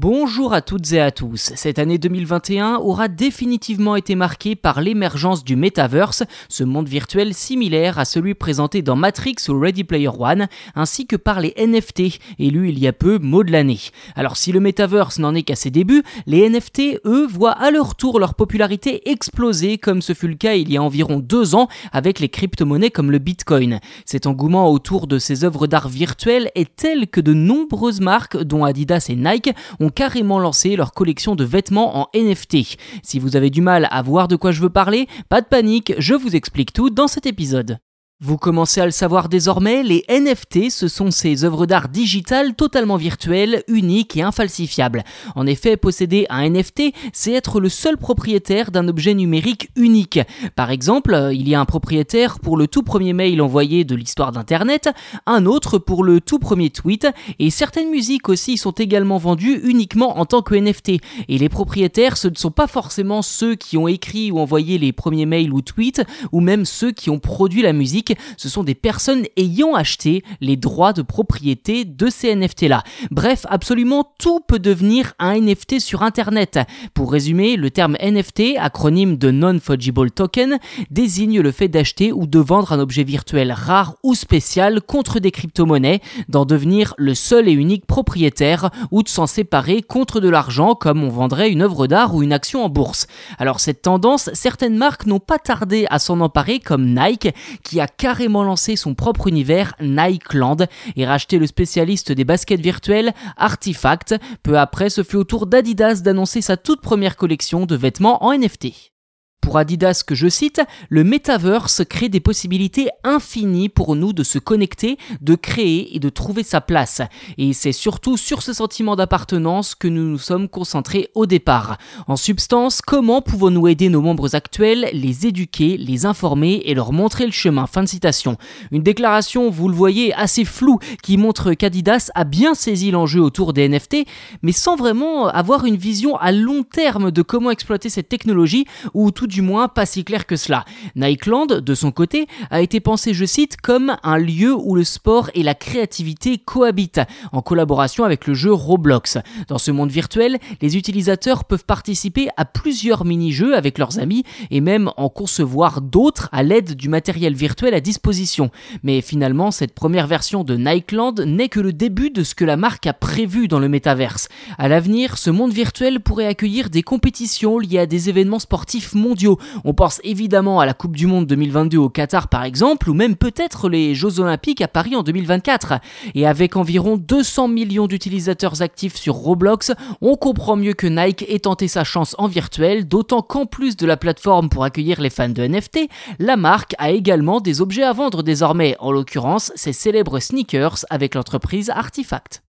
Bonjour à toutes et à tous. Cette année 2021 aura définitivement été marquée par l'émergence du metaverse, ce monde virtuel similaire à celui présenté dans Matrix ou Ready Player One, ainsi que par les NFT, élus il y a peu mot de l'année. Alors si le metaverse n'en est qu'à ses débuts, les NFT, eux, voient à leur tour leur popularité exploser comme ce fut le cas il y a environ deux ans avec les crypto-monnaies comme le Bitcoin. Cet engouement autour de ces œuvres d'art virtuelles est tel que de nombreuses marques, dont Adidas et Nike, ont carrément lancé leur collection de vêtements en NFT. Si vous avez du mal à voir de quoi je veux parler, pas de panique, je vous explique tout dans cet épisode. Vous commencez à le savoir désormais, les NFT, ce sont ces œuvres d'art digitales totalement virtuelles, uniques et infalsifiables. En effet, posséder un NFT, c'est être le seul propriétaire d'un objet numérique unique. Par exemple, il y a un propriétaire pour le tout premier mail envoyé de l'histoire d'Internet, un autre pour le tout premier tweet, et certaines musiques aussi sont également vendues uniquement en tant que NFT. Et les propriétaires, ce ne sont pas forcément ceux qui ont écrit ou envoyé les premiers mails ou tweets, ou même ceux qui ont produit la musique ce sont des personnes ayant acheté les droits de propriété de ces NFT-là. Bref, absolument tout peut devenir un NFT sur Internet. Pour résumer, le terme NFT, acronyme de Non-Fungible Token, désigne le fait d'acheter ou de vendre un objet virtuel rare ou spécial contre des crypto-monnaies, d'en devenir le seul et unique propriétaire ou de s'en séparer contre de l'argent comme on vendrait une œuvre d'art ou une action en bourse. Alors cette tendance, certaines marques n'ont pas tardé à s'en emparer comme Nike qui a carrément lancé son propre univers Nikeland et racheté le spécialiste des baskets virtuelles Artifact. Peu après, ce fut au tour d'Adidas d'annoncer sa toute première collection de vêtements en NFT. Pour Adidas, que je cite, le metaverse crée des possibilités infinies pour nous de se connecter, de créer et de trouver sa place. Et c'est surtout sur ce sentiment d'appartenance que nous nous sommes concentrés au départ. En substance, comment pouvons-nous aider nos membres actuels, les éduquer, les informer et leur montrer le chemin? Fin de citation. Une déclaration, vous le voyez, assez floue, qui montre qu'Adidas a bien saisi l'enjeu autour des NFT, mais sans vraiment avoir une vision à long terme de comment exploiter cette technologie ou tout du moins pas si clair que cela. Nikeland, de son côté, a été pensé, je cite, comme un lieu où le sport et la créativité cohabitent, en collaboration avec le jeu Roblox. Dans ce monde virtuel, les utilisateurs peuvent participer à plusieurs mini-jeux avec leurs amis et même en concevoir d'autres à l'aide du matériel virtuel à disposition. Mais finalement, cette première version de Nikeland n'est que le début de ce que la marque a prévu dans le métaverse. À l'avenir, ce monde virtuel pourrait accueillir des compétitions liées à des événements sportifs on pense évidemment à la Coupe du Monde 2022 au Qatar par exemple, ou même peut-être les Jeux Olympiques à Paris en 2024. Et avec environ 200 millions d'utilisateurs actifs sur Roblox, on comprend mieux que Nike ait tenté sa chance en virtuel, d'autant qu'en plus de la plateforme pour accueillir les fans de NFT, la marque a également des objets à vendre désormais, en l'occurrence ses célèbres sneakers avec l'entreprise Artifact.